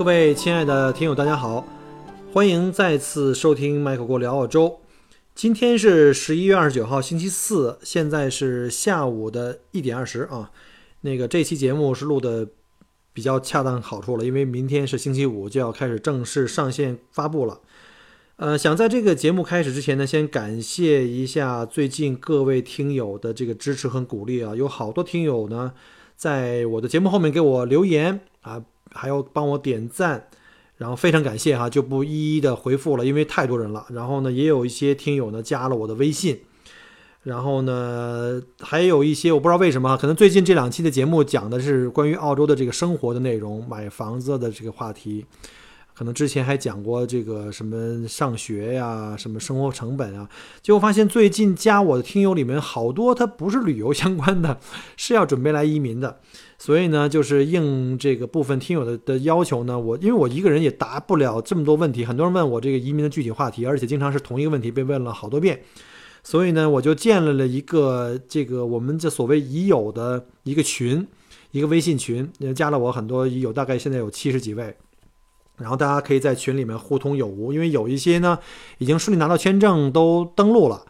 各位亲爱的听友，大家好，欢迎再次收听麦克过聊澳洲。今天是十一月二十九号，星期四，现在是下午的一点二十啊。那个这期节目是录的比较恰当好处了，因为明天是星期五，就要开始正式上线发布了。呃，想在这个节目开始之前呢，先感谢一下最近各位听友的这个支持和鼓励啊，有好多听友呢在我的节目后面给我留言啊。还要帮我点赞，然后非常感谢哈，就不一一的回复了，因为太多人了。然后呢，也有一些听友呢加了我的微信，然后呢，还有一些我不知道为什么，可能最近这两期的节目讲的是关于澳洲的这个生活的内容，买房子的这个话题。可能之前还讲过这个什么上学呀，什么生活成本啊，结果发现最近加我的听友里面好多他不是旅游相关的，是要准备来移民的，所以呢，就是应这个部分听友的的要求呢，我因为我一个人也答不了这么多问题，很多人问我这个移民的具体话题，而且经常是同一个问题被问了好多遍，所以呢，我就建立了一个这个我们这所谓已有的一个群，一个微信群，加了我很多已有，大概现在有七十几位。然后大家可以在群里面互通有无，因为有一些呢已经顺利拿到签证都登录了，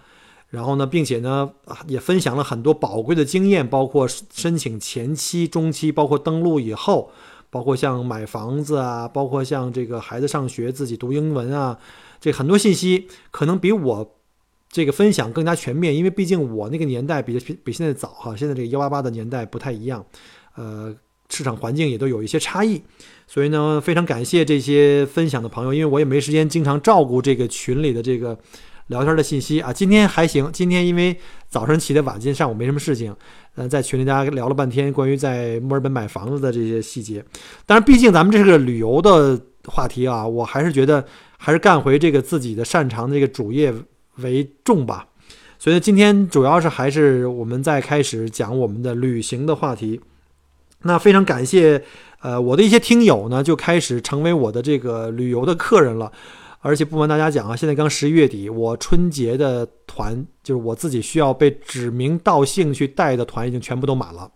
然后呢，并且呢也分享了很多宝贵的经验，包括申请前期、中期，包括登录以后，包括像买房子啊，包括像这个孩子上学、自己读英文啊，这很多信息可能比我这个分享更加全面，因为毕竟我那个年代比比现在早哈，现在这个幺八八的年代不太一样，呃。市场环境也都有一些差异，所以呢，非常感谢这些分享的朋友，因为我也没时间经常照顾这个群里的这个聊天的信息啊。今天还行，今天因为早上起的晚，今天上午没什么事情，呃，在群里大家聊了半天关于在墨尔本买房子的这些细节。但是毕竟咱们这是个旅游的话题啊，我还是觉得还是干回这个自己的擅长的这个主业为重吧。所以今天主要是还是我们在开始讲我们的旅行的话题。那非常感谢，呃，我的一些听友呢，就开始成为我的这个旅游的客人了。而且不瞒大家讲啊，现在刚十一月底，我春节的团就是我自己需要被指名道姓去带的团，已经全部都满了。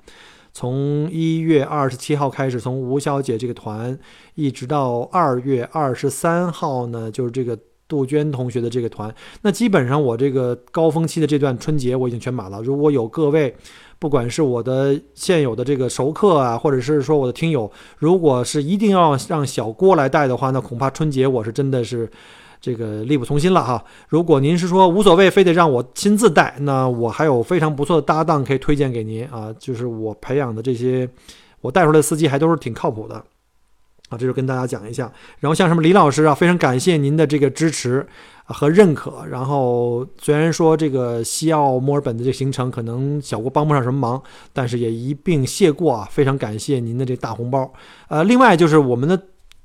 从一月二十七号开始，从吴小姐这个团，一直到二月二十三号呢，就是这个杜鹃同学的这个团。那基本上我这个高峰期的这段春节我已经全满了。如果有各位。不管是我的现有的这个熟客啊，或者是说我的听友，如果是一定要让小郭来带的话，那恐怕春节我是真的是这个力不从心了哈。如果您是说无所谓，非得让我亲自带，那我还有非常不错的搭档可以推荐给您啊，就是我培养的这些，我带出来的司机还都是挺靠谱的。啊，这就跟大家讲一下。然后像什么李老师啊，非常感谢您的这个支持和认可。然后虽然说这个西澳墨尔本的这个行程可能小郭帮不上什么忙，但是也一并谢过啊。非常感谢您的这大红包。呃，另外就是我们的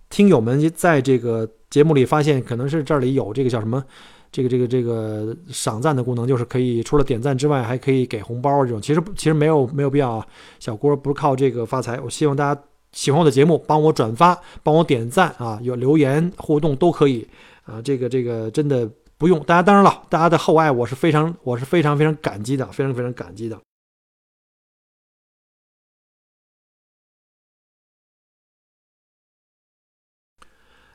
听友们在这个节目里发现，可能是这里有这个叫什么，这个这个这个赏赞的功能，就是可以除了点赞之外，还可以给红包这种。其实其实没有没有必要啊。小郭不是靠这个发财，我希望大家。喜欢我的节目，帮我转发，帮我点赞啊！有留言互动都可以啊！这个这个真的不用大家，当然了，大家的厚爱我是非常我是非常非常感激的，非常非常感激的。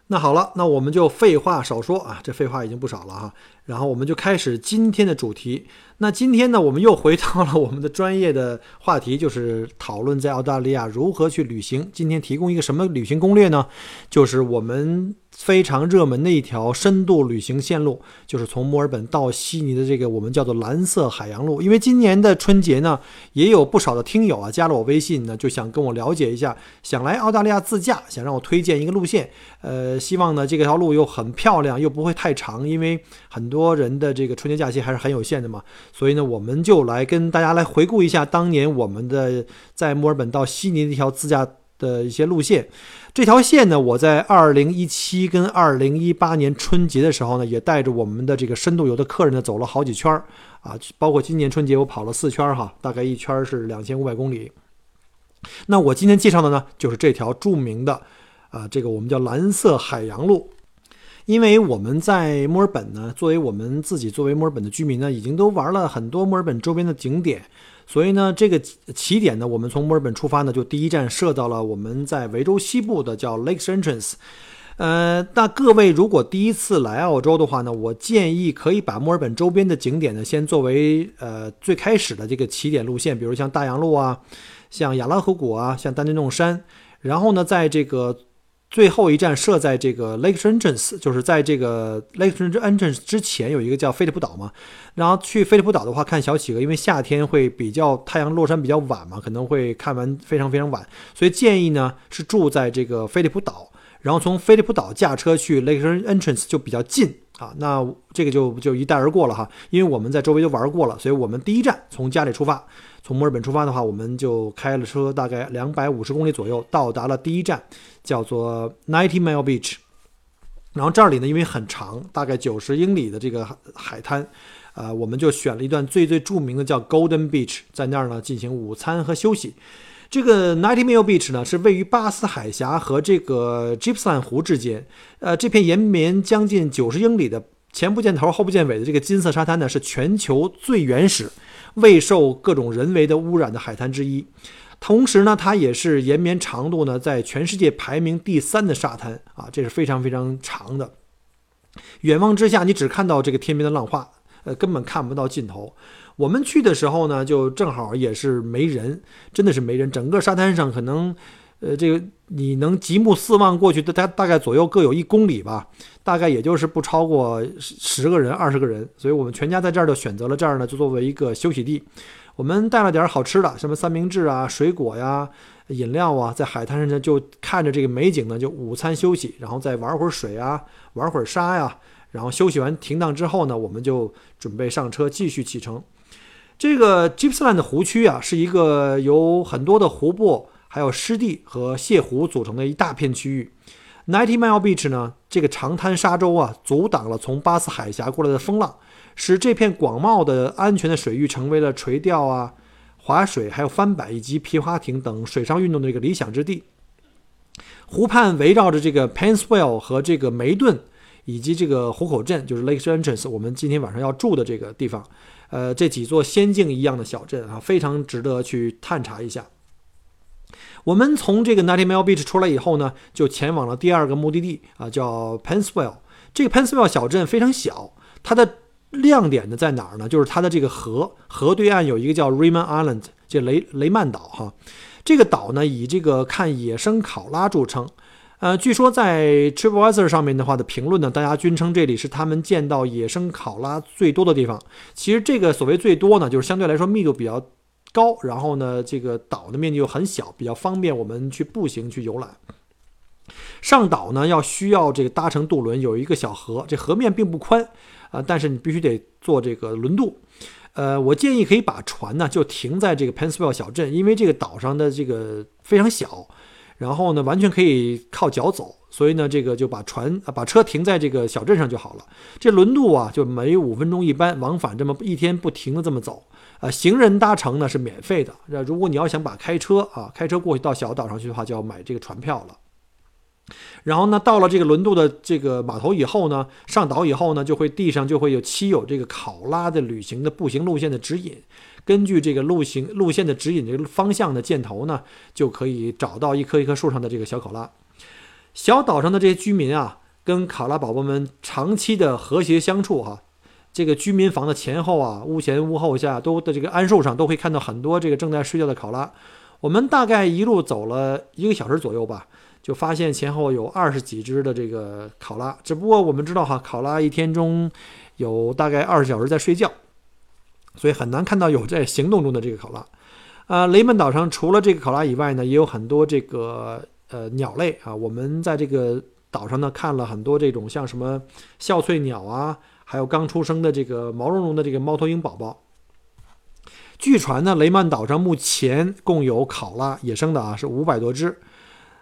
那好了，那我们就废话少说啊，这废话已经不少了哈。然后我们就开始今天的主题。那今天呢，我们又回到了我们的专业的话题，就是讨论在澳大利亚如何去旅行。今天提供一个什么旅行攻略呢？就是我们。非常热门的一条深度旅行线路，就是从墨尔本到悉尼的这个我们叫做蓝色海洋路。因为今年的春节呢，也有不少的听友啊加了我微信呢，就想跟我了解一下，想来澳大利亚自驾，想让我推荐一个路线。呃，希望呢这条路又很漂亮，又不会太长，因为很多人的这个春节假期还是很有限的嘛。所以呢，我们就来跟大家来回顾一下当年我们的在墨尔本到悉尼的一条自驾。的一些路线。这条线呢，我在二零一七跟二零一八年春节的时候呢，也带着我们的这个深度游的客人呢走了好几圈儿啊，包括今年春节我跑了四圈儿哈，大概一圈儿是两千五百公里。那我今天介绍的呢，就是这条著名的啊，这个我们叫蓝色海洋路。因为我们在墨尔本呢，作为我们自己作为墨尔本的居民呢，已经都玩了很多墨尔本周边的景点，所以呢，这个起点呢，我们从墨尔本出发呢，就第一站设到了我们在维州西部的叫 Lakes Entrance。呃，那各位如果第一次来澳洲的话呢，我建议可以把墨尔本周边的景点呢，先作为呃最开始的这个起点路线，比如像大洋路啊，像亚拉河谷啊，像丹尼弄山，然后呢，在这个。最后一站设在这个 Lake Entrance，就是在这个 Lake Entrance 之前有一个叫菲利普岛嘛。然后去菲利普岛的话，看小企鹅，因为夏天会比较太阳落山比较晚嘛，可能会看完非常非常晚，所以建议呢是住在这个菲利普岛，然后从菲利普岛驾车去 Lake Entrance 就比较近啊。那这个就就一带而过了哈，因为我们在周围都玩过了，所以我们第一站从家里出发。从墨尔本出发的话，我们就开了车，大概两百五十公里左右，到达了第一站，叫做 Ninety Mile Beach。然后这里呢，因为很长，大概九十英里的这个海滩，呃，我们就选了一段最最著名的叫 Golden Beach，在那儿呢进行午餐和休息。这个 Ninety Mile Beach 呢，是位于巴斯海峡和这个 Gippsland 湖之间，呃，这片延绵将近九十英里的前不见头后不见尾的这个金色沙滩呢，是全球最原始。未受各种人为的污染的海滩之一，同时呢，它也是延绵长度呢在全世界排名第三的沙滩啊，这是非常非常长的。远望之下，你只看到这个天边的浪花，呃，根本看不到尽头。我们去的时候呢，就正好也是没人，真的是没人，整个沙滩上可能。呃，这个你能极目四望过去，大大概左右各有一公里吧，大概也就是不超过十个人、二十个人，所以我们全家在这儿就选择了这儿呢，就作为一个休息地。我们带了点好吃的，什么三明治啊、水果呀、饮料啊，在海滩上呢就看着这个美景呢，就午餐休息，然后再玩会儿水啊，玩会儿沙呀，然后休息完停当之后呢，我们就准备上车继续启程。这个 Gippsland 湖区啊，是一个有很多的湖泊。还有湿地和泻湖组成的一大片区域，Ninety Mile Beach 呢？这个长滩沙洲啊，阻挡了从巴斯海峡过来的风浪，使这片广袤的安全的水域成为了垂钓啊、划水、还有翻板以及皮划艇等水上运动的一个理想之地。湖畔围绕着这个 Penswell 和这个梅顿以及这个湖口镇，就是 Lake Entrance，我们今天晚上要住的这个地方，呃，这几座仙境一样的小镇啊，非常值得去探查一下。我们从这个 Ninety Mile Beach 出来以后呢，就前往了第二个目的地啊，叫 pennswell。这个 pennswell 小镇非常小，它的亮点呢在哪儿呢？就是它的这个河，河对岸有一个叫 Raymond Island，这雷雷曼岛哈。这个岛呢以这个看野生考拉著称。呃，据说在 TripAdvisor 上面的话的评论呢，大家均称这里是他们见到野生考拉最多的地方。其实这个所谓最多呢，就是相对来说密度比较。高，然后呢，这个岛的面积又很小，比较方便我们去步行去游览。上岛呢，要需要这个搭乘渡轮，有一个小河，这河面并不宽啊，但是你必须得坐这个轮渡。呃，我建议可以把船呢就停在这个 Penswell 小镇，因为这个岛上的这个非常小，然后呢完全可以靠脚走，所以呢这个就把船把车停在这个小镇上就好了。这轮渡啊就每五分钟一班，往返这么一天不停的这么走。呃，行人搭乘呢是免费的。那如果你要想把开车啊，开车过去到小岛上去的话，就要买这个船票了。然后呢，到了这个轮渡的这个码头以后呢，上岛以后呢，就会地上就会有漆有这个考拉的旅行的步行路线的指引。根据这个路行路线的指引这个方向的箭头呢，就可以找到一棵一棵树上的这个小考拉。小岛上的这些居民啊，跟考拉宝宝们长期的和谐相处哈。这个居民房的前后啊，屋前屋后下都的这个桉树上都会看到很多这个正在睡觉的考拉。我们大概一路走了一个小时左右吧，就发现前后有二十几只的这个考拉。只不过我们知道哈，考拉一天中有大概二十小时在睡觉，所以很难看到有在行动中的这个考拉。啊，雷门岛上除了这个考拉以外呢，也有很多这个呃鸟类啊。我们在这个岛上呢看了很多这种像什么笑翠鸟啊。还有刚出生的这个毛茸茸的这个猫头鹰宝宝。据传呢，雷曼岛上目前共有考拉野生的啊是五百多只，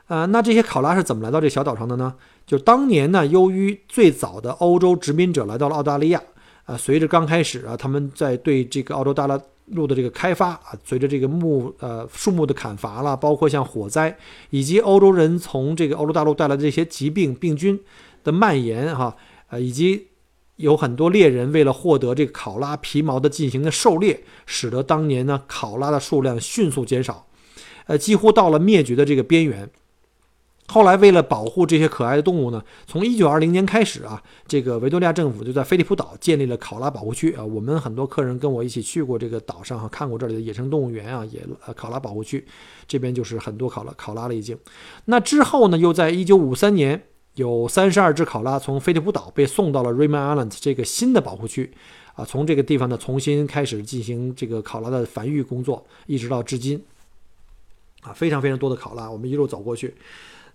呃，那这些考拉是怎么来到这小岛上的呢？就当年呢，由于最早的欧洲殖民者来到了澳大利亚，啊，随着刚开始啊，他们在对这个澳洲大陆的这个开发啊，随着这个木呃树木的砍伐了，包括像火灾，以及欧洲人从这个欧洲大陆带来的这些疾病病菌的蔓延哈，呃，以及有很多猎人为了获得这个考拉皮毛的进行的狩猎，使得当年呢考拉的数量迅速减少，呃，几乎到了灭绝的这个边缘。后来，为了保护这些可爱的动物呢，从一九二零年开始啊，这个维多利亚政府就在菲利普岛建立了考拉保护区啊。我们很多客人跟我一起去过这个岛上哈，看过这里的野生动物园啊，也考拉保护区，这边就是很多考拉考拉了已经。那之后呢，又在一九五三年，有三十二只考拉从菲利普岛被送到了 Raymond Island 这个新的保护区啊，从这个地方呢重新开始进行这个考拉的繁育工作，一直到至今啊，非常非常多的考拉，我们一路走过去。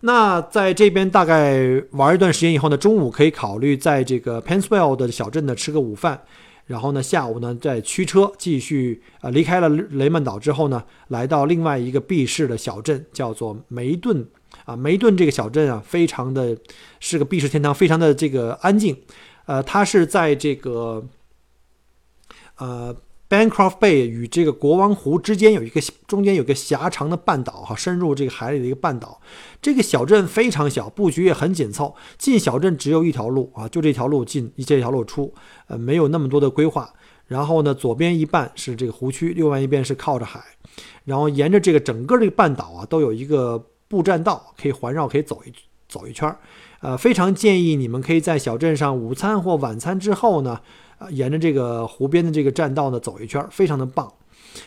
那在这边大概玩一段时间以后呢，中午可以考虑在这个 Penswell 的小镇呢吃个午饭，然后呢下午呢再驱车继续呃离开了雷曼岛之后呢，来到另外一个避世的小镇，叫做梅顿啊。梅顿这个小镇啊，非常的是个避世天堂，非常的这个安静。呃，它是在这个呃。Bancroft Bay 与这个国王湖之间有一个中间有个狭长的半岛哈，深入这个海里的一个半岛。这个小镇非常小，布局也很紧凑。进小镇只有一条路啊，就这条路进，这条路出，呃，没有那么多的规划。然后呢，左边一半是这个湖区，右半一边是靠着海。然后沿着这个整个这个半岛啊，都有一个步栈道，可以环绕，可以走一走一圈儿。呃，非常建议你们可以在小镇上午餐或晚餐之后呢。啊，沿着这个湖边的这个栈道呢走一圈，非常的棒。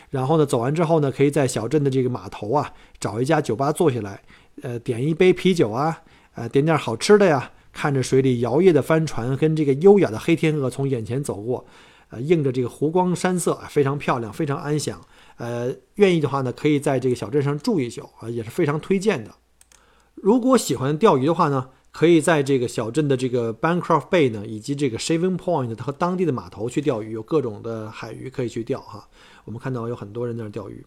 然后呢，走完之后呢，可以在小镇的这个码头啊找一家酒吧坐下来，呃，点一杯啤酒啊，呃，点点好吃的呀，看着水里摇曳的帆船跟这个优雅的黑天鹅从眼前走过，呃，映着这个湖光山色啊，非常漂亮，非常安详。呃，愿意的话呢，可以在这个小镇上住一宿啊，也是非常推荐的。如果喜欢钓鱼的话呢？可以在这个小镇的这个 Bancroft Bay 呢，以及这个 Shaving Point 和当地的码头去钓鱼，有各种的海鱼可以去钓哈。我们看到有很多人在那钓鱼。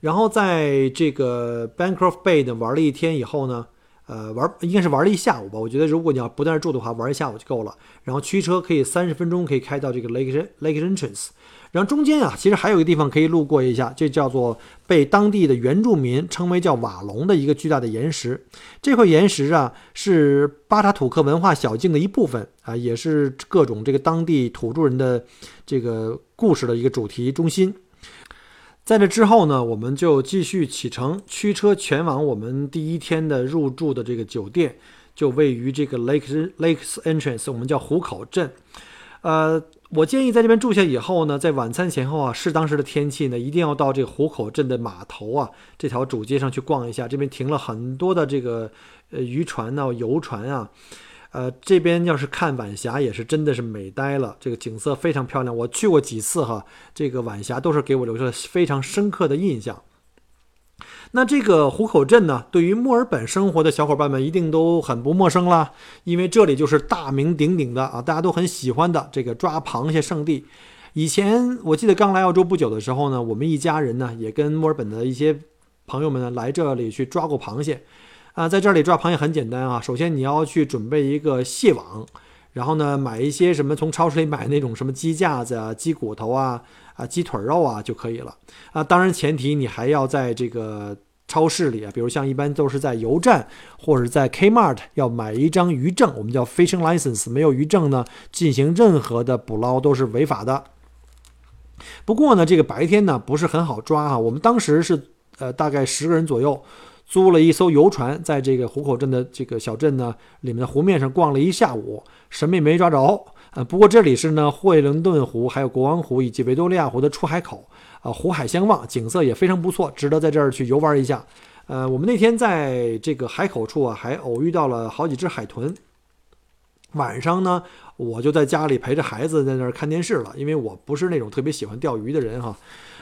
然后在这个 Bancroft Bay 呢玩了一天以后呢，呃，玩应该是玩了一下午吧。我觉得如果你要不在那住的话，玩一下午就够了。然后驱车可以三十分钟可以开到这个 Lake Lake Entrance。然后中间啊，其实还有一个地方可以路过一下，这叫做被当地的原住民称为叫瓦隆的一个巨大的岩石。这块岩石啊，是巴塔土克文化小径的一部分啊，也是各种这个当地土著人的这个故事的一个主题中心。在这之后呢，我们就继续启程，驱车前往我们第一天的入住的这个酒店，就位于这个 Lake Lakes Entrance，我们叫湖口镇，呃。我建议在这边住下以后呢，在晚餐前后啊，适当时的天气呢，一定要到这个湖口镇的码头啊，这条主街上去逛一下。这边停了很多的这个呃渔船呢、游船啊，呃，这边要是看晚霞也是真的是美呆了，这个景色非常漂亮。我去过几次哈，这个晚霞都是给我留下了非常深刻的印象。那这个湖口镇呢，对于墨尔本生活的小伙伴们一定都很不陌生了，因为这里就是大名鼎鼎的啊，大家都很喜欢的这个抓螃蟹圣地。以前我记得刚来澳洲不久的时候呢，我们一家人呢也跟墨尔本的一些朋友们呢来这里去抓过螃蟹。啊，在这里抓螃蟹很简单啊，首先你要去准备一个蟹网，然后呢买一些什么从超市里买那种什么鸡架子啊、鸡骨头啊。啊，鸡腿肉啊就可以了啊。当然，前提你还要在这个超市里啊，比如像一般都是在油站或者在 Kmart 要买一张渔证，我们叫 fishing license。没有渔证呢，进行任何的捕捞都是违法的。不过呢，这个白天呢不是很好抓啊。我们当时是呃大概十个人左右，租了一艘游船，在这个湖口镇的这个小镇呢里面的湖面上逛了一下午，什么也没抓着。呃，不过这里是呢，惠灵顿湖、还有国王湖以及维多利亚湖的出海口，啊，湖海相望，景色也非常不错，值得在这儿去游玩一下。呃，我们那天在这个海口处啊，还偶遇到了好几只海豚。晚上呢，我就在家里陪着孩子在那儿看电视了，因为我不是那种特别喜欢钓鱼的人哈。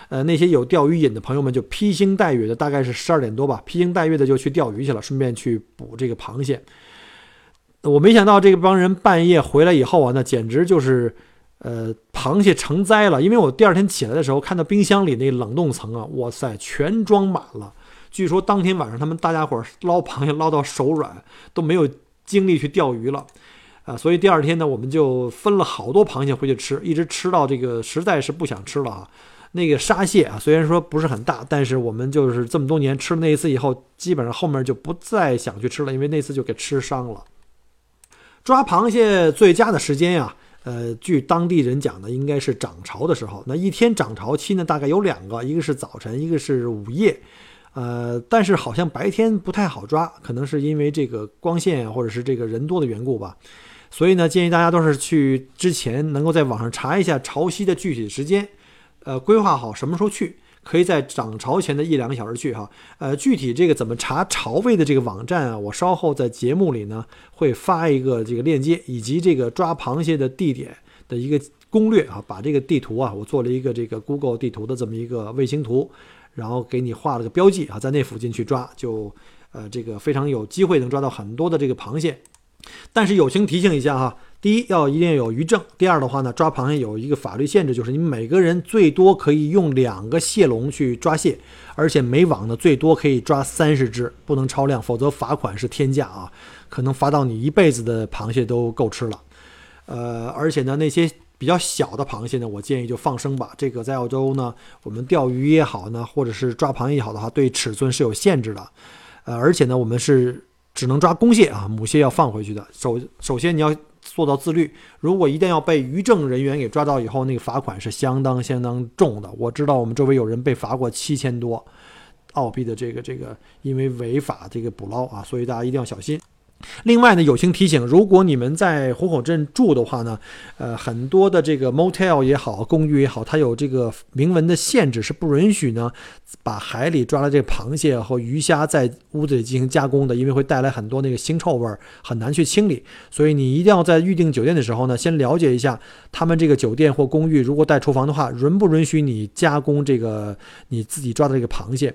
呃，那些有钓鱼瘾的朋友们就披星戴月的，大概是十二点多吧，披星戴月的就去钓鱼去了，顺便去捕这个螃蟹。我没想到这帮人半夜回来以后啊，那简直就是，呃，螃蟹成灾了。因为我第二天起来的时候，看到冰箱里那冷冻层啊，哇塞，全装满了，据说当天晚上他们大家伙儿捞螃蟹捞到手软，都没有精力去钓鱼了，啊，所以第二天呢，我们就分了好多螃蟹回去吃，一直吃到这个实在是不想吃了啊。那个沙蟹啊，虽然说不是很大，但是我们就是这么多年吃了那一次以后，基本上后面就不再想去吃了，因为那次就给吃伤了。抓螃蟹最佳的时间呀，呃，据当地人讲呢，应该是涨潮的时候。那一天涨潮期呢，大概有两个，一个是早晨，一个是午夜。呃，但是好像白天不太好抓，可能是因为这个光线或者是这个人多的缘故吧。所以呢，建议大家都是去之前能够在网上查一下潮汐的具体时间，呃，规划好什么时候去。可以在涨潮前的一两个小时去哈，呃，具体这个怎么查潮位的这个网站啊，我稍后在节目里呢会发一个这个链接，以及这个抓螃蟹的地点的一个攻略啊，把这个地图啊，我做了一个这个 Google 地图的这么一个卫星图，然后给你画了个标记啊，在那附近去抓，就呃这个非常有机会能抓到很多的这个螃蟹。但是友情提醒一下哈，第一要一定有渔证，第二的话呢，抓螃蟹有一个法律限制，就是你每个人最多可以用两个蟹笼去抓蟹，而且每网呢最多可以抓三十只，不能超量，否则罚款是天价啊，可能罚到你一辈子的螃蟹都够吃了。呃，而且呢，那些比较小的螃蟹呢，我建议就放生吧。这个在澳洲呢，我们钓鱼也好呢，或者是抓螃蟹也好的话，对尺寸是有限制的。呃，而且呢，我们是。只能抓公蟹啊，母蟹要放回去的。首首先你要做到自律，如果一旦要被渔政人员给抓到以后，那个罚款是相当相当重的。我知道我们周围有人被罚过七千多澳币的这个这个，因为违法这个捕捞啊，所以大家一定要小心。另外呢，友情提醒，如果你们在虎口镇住的话呢，呃，很多的这个 motel 也好，公寓也好，它有这个明文的限制，是不允许呢把海里抓的这螃蟹和鱼虾在屋子里进行加工的，因为会带来很多那个腥臭味儿，很难去清理。所以你一定要在预订酒店的时候呢，先了解一下他们这个酒店或公寓如果带厨房的话，允不允许你加工这个你自己抓的这个螃蟹。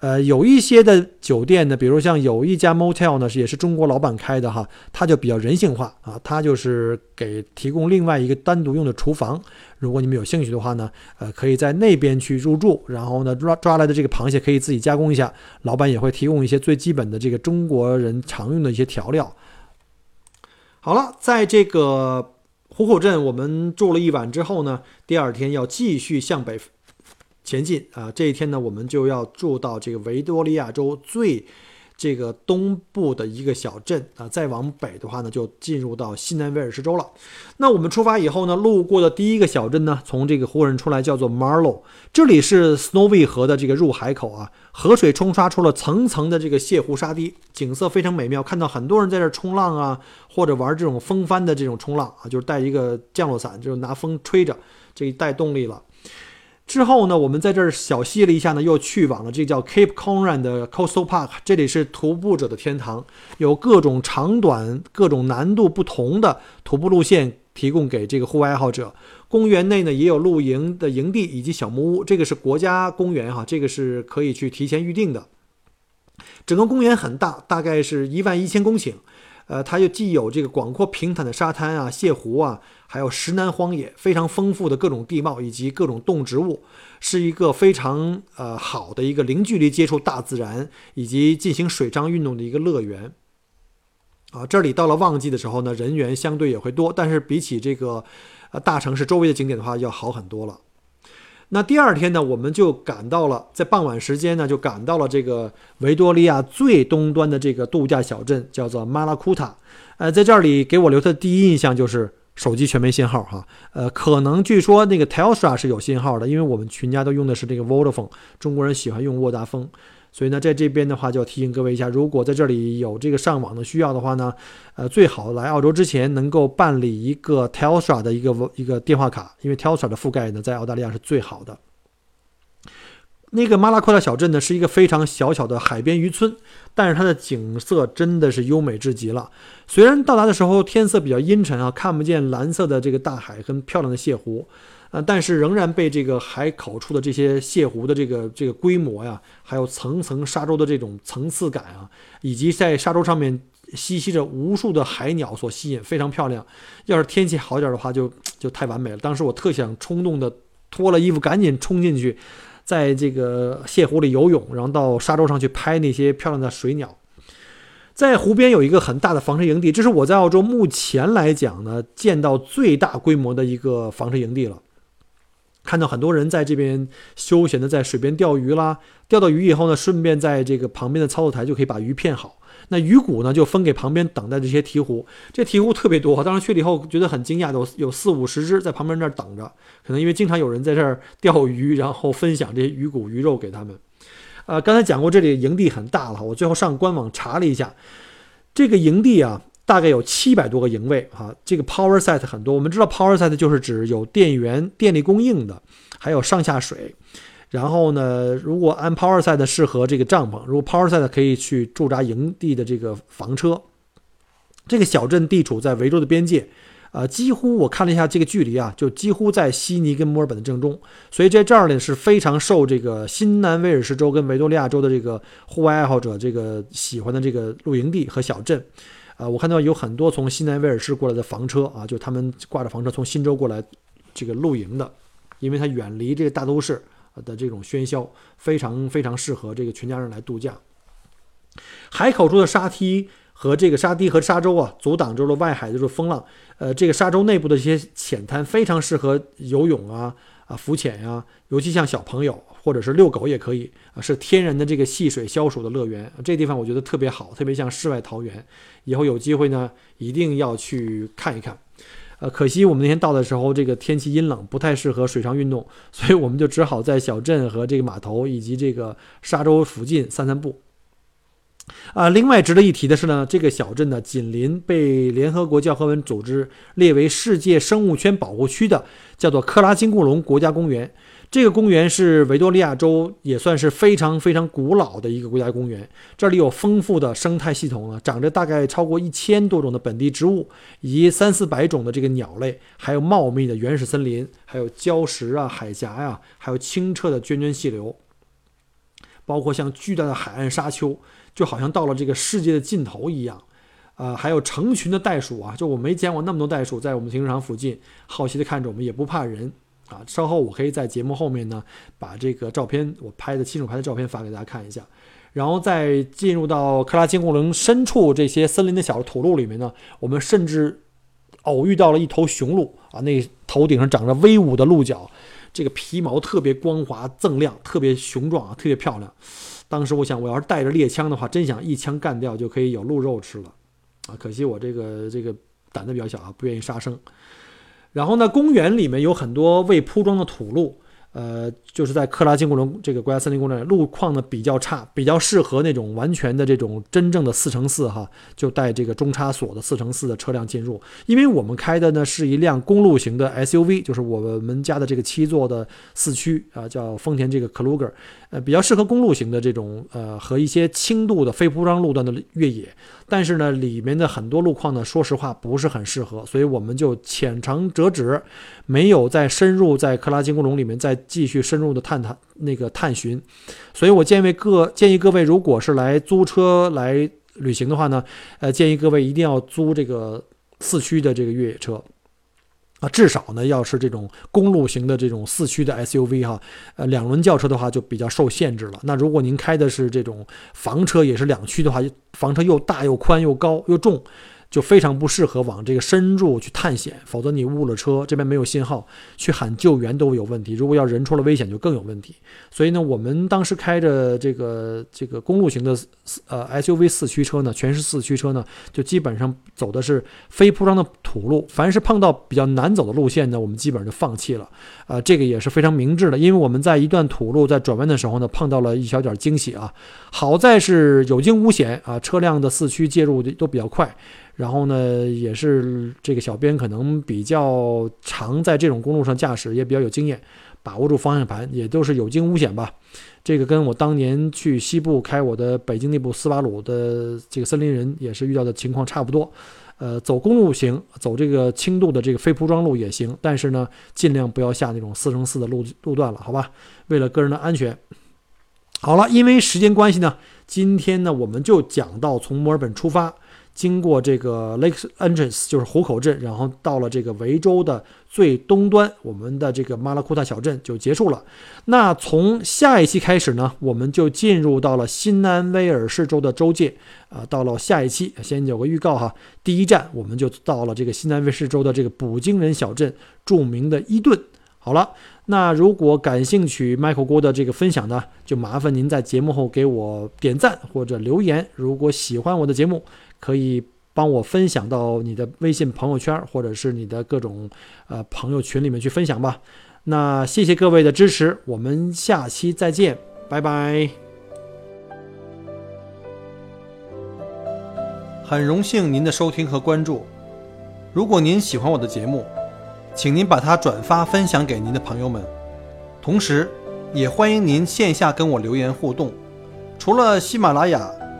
呃，有一些的酒店呢，比如像有一家 motel 呢，是也是中国老板开的哈，它就比较人性化啊，它就是给提供另外一个单独用的厨房。如果你们有兴趣的话呢，呃，可以在那边去入住，然后呢抓抓来的这个螃蟹可以自己加工一下，老板也会提供一些最基本的这个中国人常用的一些调料。好了，在这个虎口镇我们住了一晚之后呢，第二天要继续向北。前进啊！这一天呢，我们就要住到这个维多利亚州最这个东部的一个小镇啊。再往北的话呢，就进入到西南威尔士州了。那我们出发以后呢，路过的第一个小镇呢，从这个湖人出来，叫做 Marlow。这里是 Snowy 河的这个入海口啊，河水冲刷出了层层的这个泻湖沙堤，景色非常美妙。看到很多人在这冲浪啊，或者玩这种风帆的这种冲浪啊，就是带一个降落伞，就是拿风吹着，这一带动力了。之后呢，我们在这儿小憩了一下呢，又去往了这叫 Cape Coral 的 Coastal Park，这里是徒步者的天堂，有各种长短、各种难度不同的徒步路线提供给这个户外爱好者。公园内呢也有露营的营地以及小木屋，这个是国家公园哈，这个是可以去提前预定的。整个公园很大，大概是一万一千公顷。呃，它又既有这个广阔平坦的沙滩啊、泻湖啊，还有石南荒野，非常丰富的各种地貌以及各种动植物，是一个非常呃好的一个零距离接触大自然以及进行水上运动的一个乐园。啊，这里到了旺季的时候呢，人员相对也会多，但是比起这个呃大城市周围的景点的话，要好很多了。那第二天呢，我们就赶到了，在傍晚时间呢，就赶到了这个维多利亚最东端的这个度假小镇，叫做马拉库塔。呃，在这里给我留下的第一印象就是手机全没信号哈。呃，可能据说那个 Telstra 是有信号的，因为我们全家都用的是这个 Vodafone，中国人喜欢用沃达丰。所以呢，在这边的话，就要提醒各位一下，如果在这里有这个上网的需要的话呢，呃，最好来澳洲之前能够办理一个 Telstra 的一个一个电话卡，因为 Telstra 的覆盖呢，在澳大利亚是最好的。那个马拉库塔小镇呢，是一个非常小巧的海边渔村，但是它的景色真的是优美至极了。虽然到达的时候天色比较阴沉啊，看不见蓝色的这个大海跟漂亮的泻湖。呃，但是仍然被这个海口处的这些泻湖的这个这个规模呀，还有层层沙洲的这种层次感啊，以及在沙洲上面栖息着无数的海鸟所吸引，非常漂亮。要是天气好点的话，就就太完美了。当时我特想冲动的脱了衣服赶紧冲进去，在这个泻湖里游泳，然后到沙洲上去拍那些漂亮的水鸟。在湖边有一个很大的房车营地，这是我在澳洲目前来讲呢见到最大规模的一个房车营地了。看到很多人在这边休闲的在水边钓鱼啦，钓到鱼以后呢，顺便在这个旁边的操作台就可以把鱼片好。那鱼骨呢，就分给旁边等待这些鹈鹕。这鹈鹕特别多，当时去了以后觉得很惊讶，有有四五十只在旁边那儿等着。可能因为经常有人在这儿钓鱼，然后分享这些鱼骨鱼肉给他们。呃，刚才讲过，这里营地很大了，我最后上官网查了一下，这个营地啊，大概有七百多个营位啊。这个 power set 很多，我们知道 power set 就是指有电源、电力供应的，还有上下水。然后呢，如果安 Power Side 适合这个帐篷，如果 Power Side 可以去驻扎营地的这个房车。这个小镇地处在维州的边界，呃，几乎我看了一下这个距离啊，就几乎在悉尼跟墨尔本的正中，所以在这儿呢是非常受这个新南威尔士州跟维多利亚州的这个户外爱好者这个喜欢的这个露营地和小镇。呃，我看到有很多从新南威尔士过来的房车啊，就他们挂着房车从新州过来这个露营的，因为它远离这个大都市。的这种喧嚣非常非常适合这个全家人来度假。海口处的沙堤和这个沙堤和沙洲啊，阻挡住了外海的这种风浪。呃，这个沙洲内部的一些浅滩非常适合游泳啊啊浮潜呀，尤其像小朋友或者是遛狗也可以啊，是天然的这个戏水消暑的乐园。这地方我觉得特别好，特别像世外桃源。以后有机会呢，一定要去看一看。呃，可惜我们那天到的时候，这个天气阴冷，不太适合水上运动，所以我们就只好在小镇和这个码头以及这个沙洲附近散散步。啊，另外值得一提的是呢，这个小镇呢紧邻被联合国教科文组织列为世界生物圈保护区的，叫做克拉金固隆国家公园。这个公园是维多利亚州也算是非常非常古老的一个国家公园，这里有丰富的生态系统啊，长着大概超过一千多种的本地植物，以及三四百种的这个鸟类，还有茂密的原始森林，还有礁石啊、海峡呀，还有清澈的涓涓细流，包括像巨大的海岸沙丘，就好像到了这个世界的尽头一样，呃，还有成群的袋鼠啊，就我没见过那么多袋鼠在我们停车场附近，好奇的看着我们，也不怕人。啊，稍后我可以在节目后面呢，把这个照片我拍的亲手拍的照片发给大家看一下。然后再进入到克拉金固隆深处这些森林的小土路里面呢，我们甚至偶遇到了一头雄鹿啊，那头顶上长着威武的鹿角，这个皮毛特别光滑锃亮，特别雄壮啊，特别漂亮。当时我想，我要是带着猎枪的话，真想一枪干掉，就可以有鹿肉吃了啊。可惜我这个这个胆子比较小啊，不愿意杀生。然后呢，公园里面有很多未铺装的土路。呃，就是在克拉金古伦这个国家森林公园，路况呢比较差，比较适合那种完全的这种真正的四乘四哈，就带这个中差锁的四乘四的车辆进入。因为我们开的呢是一辆公路型的 SUV，就是我们家的这个七座的四驱啊，叫丰田这个 Kluger，呃，比较适合公路型的这种呃和一些轻度的非铺装路段的越野。但是呢，里面的很多路况呢，说实话不是很适合，所以我们就浅尝辄止，没有再深入在克拉金固隆里面再。继续深入的探探那个探寻，所以我建议各建议各位，如果是来租车来旅行的话呢，呃，建议各位一定要租这个四驱的这个越野车啊，至少呢要是这种公路型的这种四驱的 SUV 哈，呃，两轮轿车的话就比较受限制了。那如果您开的是这种房车，也是两驱的话，房车又大又宽又高又重。就非常不适合往这个深入去探险，否则你误了车，这边没有信号，去喊救援都有问题。如果要人出了危险，就更有问题。所以呢，我们当时开着这个这个公路型的呃 SUV 四驱车呢，全是四驱车呢，就基本上走的是非铺装的土路。凡是碰到比较难走的路线呢，我们基本上就放弃了。啊，这个也是非常明智的，因为我们在一段土路在转弯的时候呢，碰到了一小点惊喜啊。好在是有惊无险啊，车辆的四驱介入的都比较快。然后呢，也是这个小编可能比较常在这种公路上驾驶，也比较有经验，把握住方向盘，也都是有惊无险吧。这个跟我当年去西部开我的北京那部斯巴鲁的这个森林人也是遇到的情况差不多。呃，走公路行，走这个轻度的这个非铺装路也行，但是呢，尽量不要下那种四乘四的路路段了，好吧？为了个人的安全。好了，因为时间关系呢，今天呢我们就讲到从墨尔本出发。经过这个 Lake Entrance，就是湖口镇，然后到了这个维州的最东端，我们的这个马拉库塔小镇就结束了。那从下一期开始呢，我们就进入到了新南威尔士州的州界，啊，到了下一期，先有个预告哈。第一站我们就到了这个新南威尔士州的这个捕鲸人小镇，著名的伊顿。好了，那如果感兴趣 Michael 郭的这个分享呢，就麻烦您在节目后给我点赞或者留言。如果喜欢我的节目，可以帮我分享到你的微信朋友圈，或者是你的各种呃朋友群里面去分享吧。那谢谢各位的支持，我们下期再见，拜拜。很荣幸您的收听和关注。如果您喜欢我的节目，请您把它转发分享给您的朋友们，同时，也欢迎您线下跟我留言互动。除了喜马拉雅。